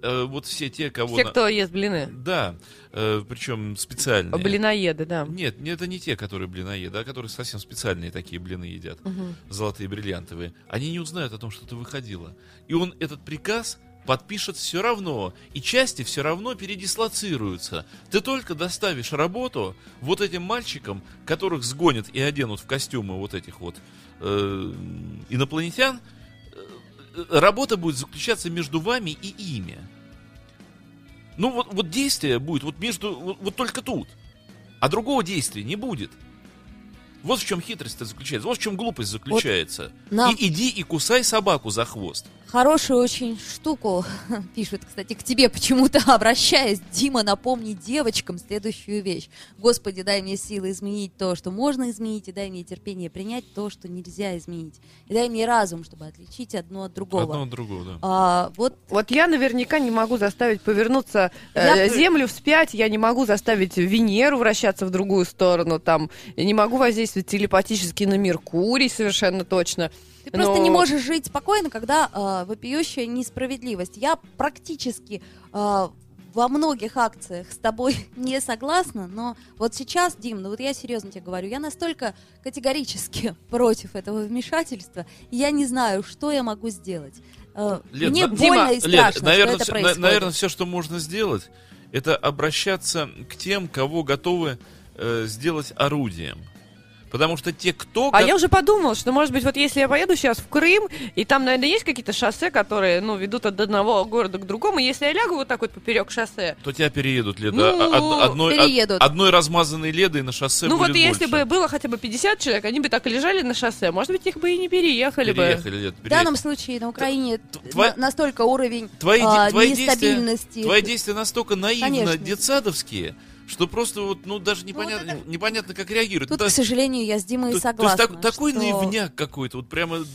Speaker 4: э, вот все те, кого...
Speaker 6: Все,
Speaker 4: на-
Speaker 6: кто ест блины.
Speaker 4: Да, э, причем специальные.
Speaker 6: Блиноеды, да.
Speaker 4: Нет, не- это не те, которые блиноеды, а которые совсем специальные такие блины едят,
Speaker 6: Мгм.
Speaker 4: золотые бриллиантовые. Они не узнают о том, что ты выходила. И он этот приказ подпишет все равно, и части все равно передислоцируются. Ты только доставишь работу вот этим мальчикам, которых сгонят и оденут в костюмы вот этих вот э, инопланетян, э, работа будет заключаться между вами и ими. Ну вот, вот действие будет вот между, вот, вот только тут. А другого действия не будет. Вот в чем хитрость заключается, вот в чем глупость заключается.
Speaker 5: нам-
Speaker 4: И иди и кусай собаку за хвост.
Speaker 5: Хорошую очень штуку пишут, кстати, к тебе почему-то обращаясь. Дима, напомни девочкам следующую вещь. Господи, дай мне силы изменить то, что можно изменить, и дай мне терпение принять то, что нельзя изменить. И дай мне разум, чтобы отличить одно от другого.
Speaker 4: Одно от другого, да.
Speaker 5: А, вот
Speaker 6: Вот я наверняка не могу заставить повернуться э,
Speaker 5: Я-
Speaker 6: Землю вспять, я не могу заставить Венеру вращаться в другую сторону, там, я не могу воздействовать телепатически на Меркурий совершенно точно.
Speaker 5: Ты просто
Speaker 6: Но-
Speaker 5: не можешь жить спокойно, когда э, вопиющая несправедливость. Я практически э, во многих акциях с тобой не согласна, но вот сейчас, Дим, ну вот я серьезно тебе говорю, я настолько категорически против этого вмешательства, и я не знаю, что я могу сделать. Э,
Speaker 4: Лен,
Speaker 5: Мне
Speaker 4: на-
Speaker 5: больно и
Speaker 4: Лен,
Speaker 5: страшно,
Speaker 4: наверное,
Speaker 5: что это
Speaker 4: все, на-
Speaker 5: происходит.
Speaker 4: наверное, все, что можно сделать, это обращаться к тем, кого готовы э, сделать орудием. Потому что те, кто...
Speaker 6: А я уже подумала, что, может быть, вот если я поеду сейчас в Крым, и там, наверное, есть какие-то шоссе, которые, ну, ведут от одного города к другому, и если я лягу вот так вот поперек шоссе,
Speaker 4: то тебя переедут, Леда.
Speaker 6: Ну,
Speaker 4: Од- одной, од-
Speaker 5: переедут.
Speaker 4: одной размазанной Ледой на шоссе
Speaker 6: ну вот если
Speaker 4: больше.
Speaker 6: бы было хотя бы 50 человек, они бы так и лежали на шоссе, может быть, их бы и не переехали,
Speaker 4: Переехали,
Speaker 6: бы.
Speaker 4: Лед,
Speaker 5: В
Speaker 4: переехали.
Speaker 5: данном случае на Украине
Speaker 4: т- твоя-
Speaker 5: на- настолько уровень
Speaker 4: Твои,
Speaker 5: а,
Speaker 4: твои действия,
Speaker 5: нестабильности.
Speaker 4: твои действия настолько наивно
Speaker 5: Конечно.
Speaker 4: детсадовские, что просто вот, ну, даже непонятно,
Speaker 5: вот
Speaker 4: непонятно как реагируют.
Speaker 5: Тут,
Speaker 4: Да,
Speaker 5: к сожалению, я с Димой
Speaker 4: то- то есть
Speaker 5: согласна.
Speaker 4: так- такой
Speaker 5: что
Speaker 4: наивняк какой-то, вот прямо,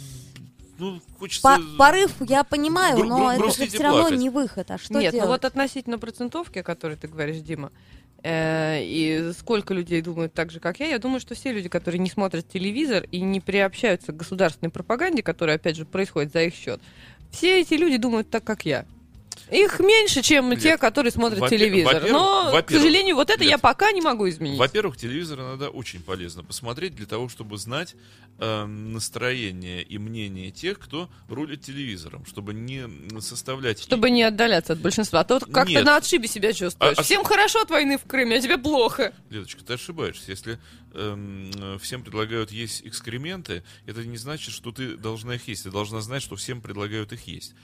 Speaker 4: ну, хочется...
Speaker 5: по- порыв я понимаю,
Speaker 4: гру-
Speaker 5: но
Speaker 4: гру-
Speaker 5: это же все равно
Speaker 4: плакать.
Speaker 5: не выход. А что
Speaker 6: Нет,
Speaker 5: делать?
Speaker 6: ну вот относительно процентовки, о которой ты говоришь, Дима, э, и сколько людей думают так же, как я, я думаю, что все люди, которые не смотрят телевизор и не приобщаются к государственной пропаганде, которая, опять же, происходит за их счет, все эти люди думают так, как я. Их меньше, чем
Speaker 4: Лет.
Speaker 6: те, которые смотрят
Speaker 4: Во-пе-
Speaker 6: телевизор.
Speaker 4: во-первых-
Speaker 6: Но, к
Speaker 4: во-первых,
Speaker 6: сожалению, вот это
Speaker 4: Лет.
Speaker 6: я пока не могу изменить.
Speaker 4: Во-первых, телевизор иногда очень полезно посмотреть для того, чтобы знать э, настроение и мнение тех, кто рулит телевизором, чтобы не составлять...
Speaker 6: Чтобы не отдаляться от большинства. А то как-то
Speaker 4: Нет.
Speaker 6: на отшибе себя чувствуешь.
Speaker 4: А- а-
Speaker 6: Всем хорошо от войны в Крыме, а тебе плохо.
Speaker 4: Лидочка, ты ошибаешься. Если эм, э, всем предлагают есть экскременты, это не значит, что ты должна их есть. Ты должна знать, что всем предлагают их есть.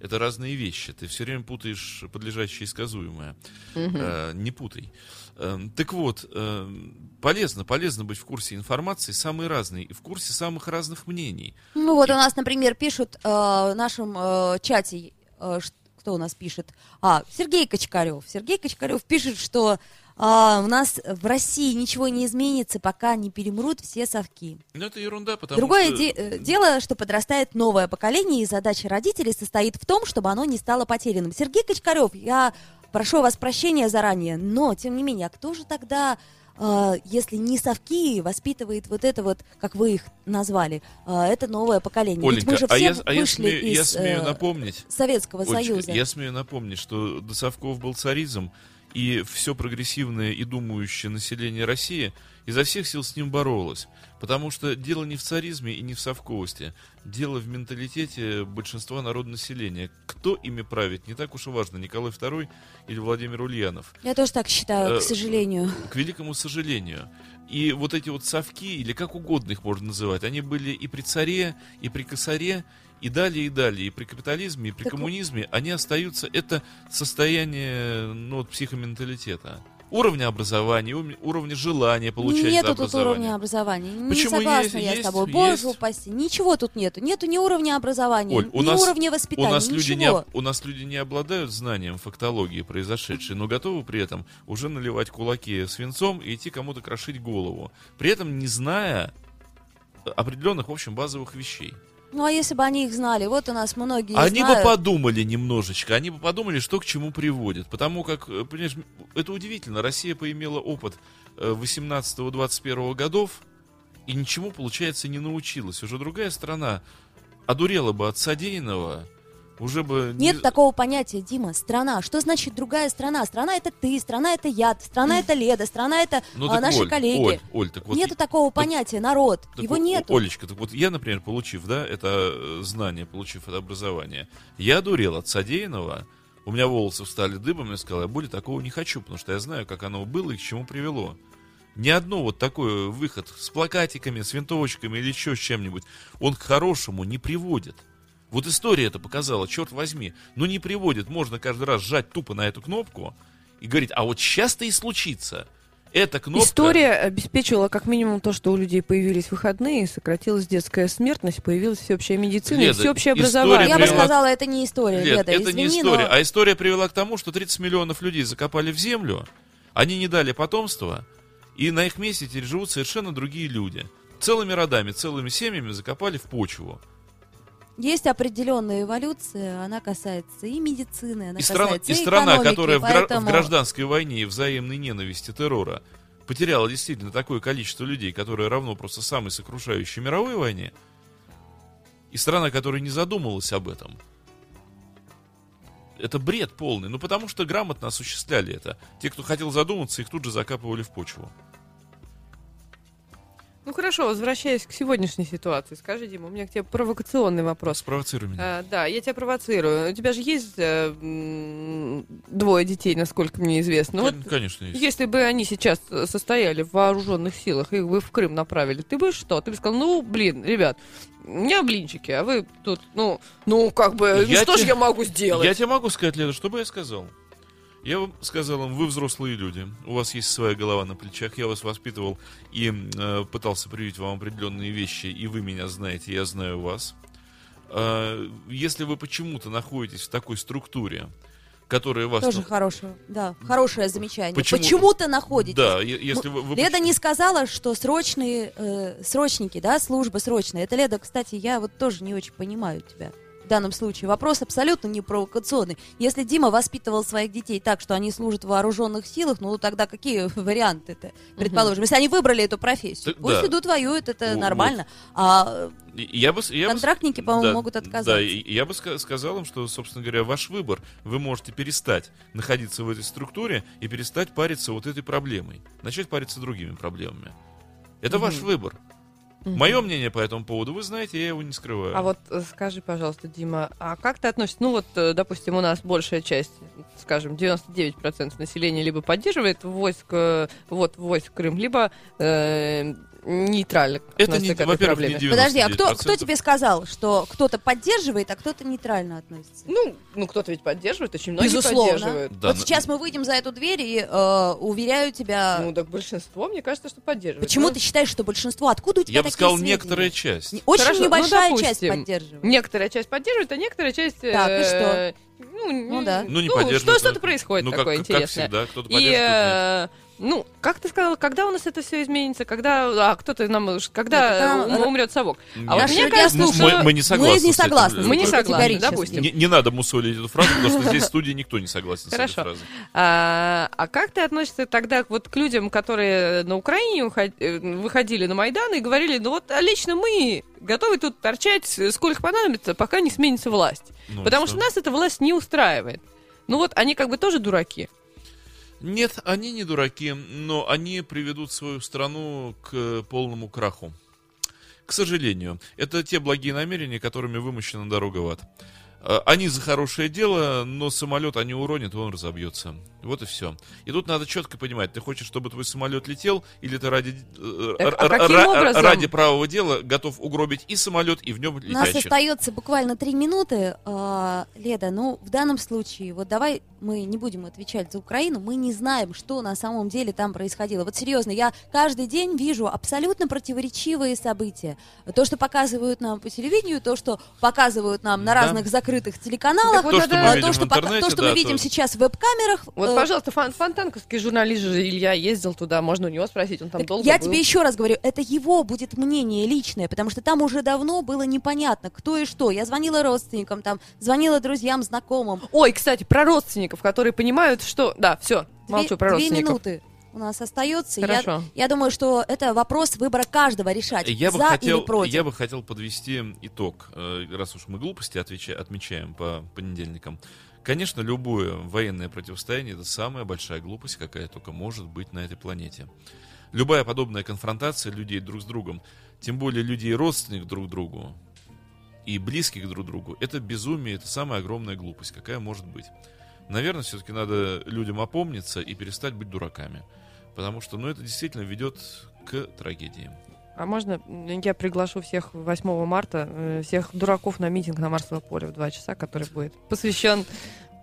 Speaker 4: Это разные вещи. Ты все время путаешь подлежащее и сказуемое. Э, не путай. Эм, так вот, эм, полезно, полезно быть в курсе информации, самой разной, и в курсе самых разных мнений.
Speaker 5: Ну вот у нас, например, пишут э, в нашем э, чате, э, кто у нас пишет? А, Сергей Кочкарев. Сергей Кочкарев пишет, что а, у нас в России ничего не изменится, пока не перемрут все совки.
Speaker 4: Но это ерунда, потому
Speaker 5: Другое
Speaker 4: что...
Speaker 5: де- э, дело, что подрастает новое поколение, и задача родителей состоит в том, чтобы оно не стало потерянным. Сергей Кочкарев, я прошу вас прощения заранее, но, тем не менее, а кто же тогда, э, если не совки, воспитывает вот это вот, как вы их назвали, э, это новое поколение? Ведь
Speaker 4: Оленька,
Speaker 5: мы же
Speaker 4: а
Speaker 5: все
Speaker 4: я, а я смею, я
Speaker 5: из
Speaker 4: смею
Speaker 5: э,
Speaker 4: напомнить,
Speaker 5: Советского
Speaker 4: Олечка,
Speaker 5: Союза.
Speaker 4: я смею напомнить, что до Совков был царизм, и все прогрессивное и думающее население России изо всех сил с ним боролось. Потому что дело не в царизме и не в совковости. Дело в менталитете большинства народонаселения. Кто ими правит, не так уж и важно, Николай II или Владимир Ульянов.
Speaker 5: Я тоже так считаю,
Speaker 4: Э,
Speaker 5: к сожалению.
Speaker 4: К великому сожалению. И вот эти вот совки, или как угодно их можно называть, они были и при царе, и при косаре, и далее, и далее, и при капитализме, и при
Speaker 5: Так
Speaker 4: коммунизме, они остаются, это состояние, ну, вот, психоменталитета. Уровня образования, уровня желания получать
Speaker 5: Нету тут уровня образования. Не
Speaker 4: Почему
Speaker 5: согласна
Speaker 4: есть?
Speaker 5: я
Speaker 4: Есть,
Speaker 5: с тобой.
Speaker 4: есть.
Speaker 5: Боже упаси. Ничего тут нету. Нету ни уровня образования,
Speaker 4: Оль, у
Speaker 5: ни
Speaker 4: нас-
Speaker 5: уровня
Speaker 4: У
Speaker 5: воспитания.
Speaker 4: нас, люди не,
Speaker 5: ничего.
Speaker 4: у нас люди не обладают знанием фактологии произошедшей, но готовы при этом уже наливать кулаки свинцом и идти кому-то крошить голову. При этом не зная определенных, в общем, базовых вещей.
Speaker 5: Ну а если бы они их знали? Вот у нас многие
Speaker 4: Они
Speaker 5: знают.
Speaker 4: бы подумали немножечко, они бы подумали, что к чему приводит. Потому как, э, понимаешь, это удивительно. Россия поимела опыт э, 18-21 годов и ничему, получается, не научилась. Уже другая страна одурела бы от содеянного, уже бы... не-
Speaker 5: Нет такого понятия, Дима, страна. Что значит другая страна? Страна это ты, страна это я, страна это Леда, страна это
Speaker 4: Ну,
Speaker 5: а, наши
Speaker 4: Оль,
Speaker 5: коллеги.
Speaker 4: Оль, Оль, так вот...
Speaker 5: нету такого понятия, народ.
Speaker 4: Так,
Speaker 5: Его нету.
Speaker 4: Олечка, так вот я, например, получив, да, это э, знание, получив это образование, я одурел от содеянного, у меня волосы встали дыбом, я сказал, я более такого не хочу, потому что я знаю, как оно было и к чему привело. Ни одно вот такой выход с плакатиками, с винтовочками или еще с чем-нибудь, он к хорошему не приводит. Вот история это показала, черт возьми. Ну не приводит, можно каждый раз сжать тупо на эту кнопку и говорить, а вот сейчас-то и случится. Эта кнопка...
Speaker 6: История обеспечивала как минимум то, что у людей появились выходные, сократилась детская смертность, появилась всеобщая медицина и
Speaker 4: Леда,
Speaker 6: всеобщее образование.
Speaker 5: Я бы сказала, это не история,
Speaker 4: Нет,
Speaker 5: Леда,
Speaker 4: это не
Speaker 5: извини,
Speaker 4: история.
Speaker 5: но-
Speaker 4: А история привела к тому, что 30 миллионов людей закопали в землю, они не дали потомства, и на их месте теперь живут совершенно другие люди. Целыми родами, целыми семьями закопали в почву.
Speaker 5: Есть определенная эволюция, она касается и медицины, она
Speaker 4: И страна,
Speaker 5: касается
Speaker 4: и страна
Speaker 5: экономики,
Speaker 4: которая
Speaker 5: поэтому...
Speaker 4: в гражданской войне и взаимной ненависти террора потеряла действительно такое количество людей, которое равно просто самой сокрушающей мировой войне, и страна, которая не задумывалась об этом, это бред полный. Ну, потому что грамотно осуществляли это. Те, кто хотел задуматься, их тут же закапывали в почву.
Speaker 6: Ну хорошо, возвращаясь к сегодняшней ситуации, скажи, Дима, у меня к тебе провокационный вопрос.
Speaker 4: Спровоцируй меня.
Speaker 6: А, да, я тебя провоцирую. У тебя же есть м, двое детей, насколько мне известно. Ну, вот
Speaker 4: Кон- Конечно, есть.
Speaker 6: Если бы они сейчас состояли в вооруженных силах, их бы в Крым направили, ты бы что? Ты бы сказал, ну, блин, ребят, у меня блинчики, а вы тут, ну, ну, как бы, ну,
Speaker 4: Я
Speaker 6: что же
Speaker 4: те-
Speaker 6: я могу сделать?
Speaker 4: Я тебе могу сказать, Леда, что бы я сказал? Я вам сказал им, вы взрослые люди, у вас есть своя голова на плечах, я вас воспитывал и э, пытался привить вам определенные вещи, и вы меня знаете, я знаю вас. Э, если вы почему-то находитесь в такой структуре, которая вас...
Speaker 5: Тоже
Speaker 4: ну,
Speaker 5: хорошее, да, хорошее замечание.
Speaker 4: Почему-
Speaker 5: Почему-то находитесь.
Speaker 4: да, если вы... вы
Speaker 5: Леда не сказала, что срочные э, срочники, да, служба срочная. Это Леда, кстати, я вот тоже не очень понимаю тебя данном случае. Вопрос абсолютно не провокационный. Если Дима воспитывал своих детей так, что они служат в вооруженных силах, ну тогда какие варианты-то, предположим? Если они выбрали эту профессию,
Speaker 4: Так,
Speaker 5: пусть
Speaker 4: да.
Speaker 5: идут воюют, это
Speaker 4: Вот.
Speaker 5: нормально. А
Speaker 4: И- и Я бы, я
Speaker 5: Контрактники, по-моему,
Speaker 4: да,
Speaker 5: могут отказаться.
Speaker 4: Да, я бы ска- сказал им, что, собственно говоря, ваш выбор. Вы можете перестать находиться в этой структуре и перестать париться вот этой проблемой. Начать париться другими проблемами. Это ваш выбор. Мое мнение по этому поводу, вы знаете, я его не скрываю.
Speaker 6: А вот э, скажи, пожалуйста, Дима, а как ты относишься? Ну вот, э, допустим, у нас большая часть, скажем, 99% населения либо поддерживает войск, э, вот, войск Крым, либо э, нейтрально
Speaker 4: это
Speaker 6: относится
Speaker 4: не,
Speaker 6: к этой проблеме.
Speaker 4: не 99%.
Speaker 5: Подожди, а кто, кто тебе сказал, что кто-то поддерживает, а кто-то нейтрально относится?
Speaker 6: Ну, ну кто-то ведь поддерживает, очень многие
Speaker 5: Безусловно.
Speaker 6: поддерживают.
Speaker 4: Да,
Speaker 5: вот
Speaker 4: но-
Speaker 5: сейчас мы выйдем за эту дверь и э, уверяю тебя.
Speaker 6: Ну, так большинство, мне кажется, что поддерживает.
Speaker 5: почему
Speaker 6: Ну,
Speaker 5: ты считаешь, что большинство? Откуда у тебя
Speaker 4: Я бы сказал,
Speaker 5: сведения?
Speaker 4: некоторая часть.
Speaker 5: Очень
Speaker 6: Хорошо, ну,
Speaker 5: небольшая
Speaker 6: допустим,
Speaker 5: часть поддерживает.
Speaker 6: Некоторая часть поддерживает, а некоторая часть...
Speaker 5: Так, и
Speaker 6: э, Ну,
Speaker 5: Ну да.
Speaker 4: Ну, не поддерживает.
Speaker 6: Что,
Speaker 4: ну,
Speaker 6: что-то происходит
Speaker 4: ну, как-
Speaker 6: такое
Speaker 4: как,
Speaker 6: интересное.
Speaker 4: всегда, кто-то
Speaker 6: И,
Speaker 4: поддерживает, кто-то нет.
Speaker 6: э, ну, как ты сказала, когда у нас это все изменится? Когда, а, кто-то нам, когда
Speaker 5: когда-
Speaker 6: умрет совок? А вот мне кажется,
Speaker 4: Мы-
Speaker 6: что...
Speaker 4: мы, мы не согласны.
Speaker 5: Мы не
Speaker 4: с этим.
Speaker 5: согласны.
Speaker 6: Мы не согласны, допустим.
Speaker 4: Не, не надо мусолить эту фразу, потому что здесь в студии никто не согласен с
Speaker 6: Хорошо.
Speaker 4: этой фразой.
Speaker 6: А, а как ты относишься тогда вот к людям, которые на Украине э, выходили на Майдан и говорили, ну вот а лично мы готовы тут торчать сколько понадобится, пока не сменится власть.
Speaker 4: Ну,
Speaker 6: Потому
Speaker 4: что?
Speaker 6: что нас эта власть не устраивает. Ну вот они как бы тоже дураки.
Speaker 4: Нет, они не дураки, но они приведут свою страну к полному краху. К сожалению, это те благие намерения, которыми вымощена дорога в ад. А, Они за хорошее дело, но самолет они уронят, и он разобьется. Вот и все. И тут надо четко понимать, ты хочешь, чтобы твой самолет летел, или ты ради, э,
Speaker 6: Так, а образом?
Speaker 4: ради правого дела готов угробить и самолет, и в нем
Speaker 5: У нас
Speaker 4: летящих.
Speaker 5: остается буквально три минуты. А, Леда, ну, в данном случае, вот давай мы не будем отвечать за Украину, мы не знаем, что на самом деле там происходило. Вот серьезно, я каждый день вижу абсолютно противоречивые события. То, что показывают нам по телевидению, то, что показывают нам на разных закрытых телеканалах,
Speaker 6: Так вот
Speaker 4: То, что
Speaker 6: надо-
Speaker 4: мы
Speaker 5: а,
Speaker 4: видим
Speaker 5: то, что, пока- то, что
Speaker 4: да,
Speaker 5: мы видим
Speaker 4: то-
Speaker 5: сейчас в веб-камерах.
Speaker 6: Вот,
Speaker 5: э,
Speaker 6: пожалуйста, фон- фонтанковский журналист же Илья ездил туда, можно у него спросить, он там
Speaker 5: Так
Speaker 6: долго
Speaker 5: я
Speaker 6: был.
Speaker 5: тебе еще раз говорю, это его будет мнение личное, потому что там уже давно было непонятно, кто и что. Я звонила родственникам, там, звонила друзьям, знакомым.
Speaker 6: Ой, кстати, про родственников, которые понимают, что... Да, все, молчу
Speaker 5: Две,
Speaker 6: про
Speaker 5: две
Speaker 6: родственников.
Speaker 5: минуты у нас остается. Я,
Speaker 6: Хорошо.
Speaker 5: я думаю, что это вопрос выбора каждого решать,
Speaker 4: Я бы,
Speaker 5: за
Speaker 4: хотел,
Speaker 5: или против.
Speaker 4: я бы хотел подвести итог, э, раз уж мы глупости отвеча- отмечаем по понедельникам. Конечно, любое военное противостояние это самая большая глупость, какая только может быть на этой планете. Любая подобная конфронтация людей друг с другом, тем более людей родственных друг другу и близких друг другу, это безумие, это самая огромная глупость, какая может быть. Наверное, все-таки надо людям опомниться и перестать быть дураками. Потому что, ну, это действительно ведет к трагедии.
Speaker 6: А можно я приглашу всех 8 марта, э, всех дураков на митинг на Марсово поле в 2 часа, который будет посвящен,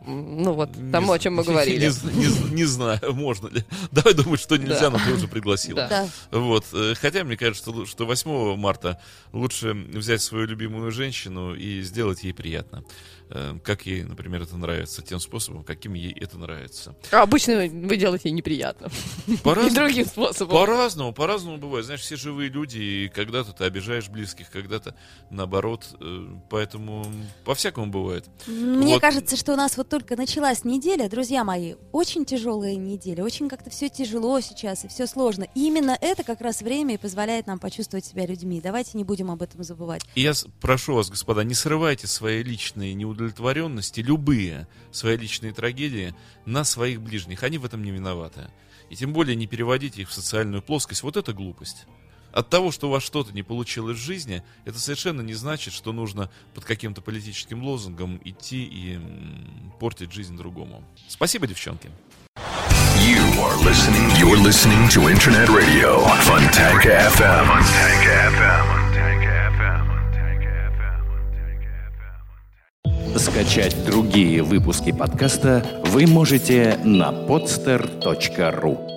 Speaker 6: ну вот, тому,
Speaker 4: Не
Speaker 6: о чем мы говорили.
Speaker 4: Не, не не знаю, можно ли. Давай думать, что нельзя,
Speaker 6: Да.
Speaker 4: но ты уже пригласила.
Speaker 6: Да.
Speaker 4: Вот. э, Хотя, мне кажется, что что 8 марта лучше взять свою любимую женщину и сделать ей приятно. Э, Как ей, например, это нравится, тем способом, каким ей это нравится.
Speaker 6: А обычно вы делаете неприятно. И
Speaker 4: По-разному,
Speaker 6: другим способом.
Speaker 4: по-разному, по-разному бывает. Знаешь, все живые люди, и когда-то ты обижаешь близких, когда-то наоборот. э, Поэтому по-всякому бывает.
Speaker 5: Мне
Speaker 4: Вот.
Speaker 5: кажется, что у нас вот только началась неделя, друзья мои, очень тяжелая неделя, очень как-то все тяжело сейчас и все сложно. И именно это как раз время и позволяет нам почувствовать себя людьми. Давайте не будем об этом забывать.
Speaker 4: Я прошу вас, господа, не срывайте свои личные неудовлетворенности, любые свои личные трагедии на своих ближних. Они в этом не виноваты. И тем более не переводите их в социальную плоскость. Вот это глупость. От того, что у вас что-то не получилось в жизни, это совершенно не значит, что нужно под каким-то политическим лозунгом идти и портить жизнь другому. Спасибо, девчонки.
Speaker 3: You are listening. You're listening to Internet Radio. Funtank FM. Funtank FM.
Speaker 2: Скачать другие выпуски подкаста вы можете на podster.ru.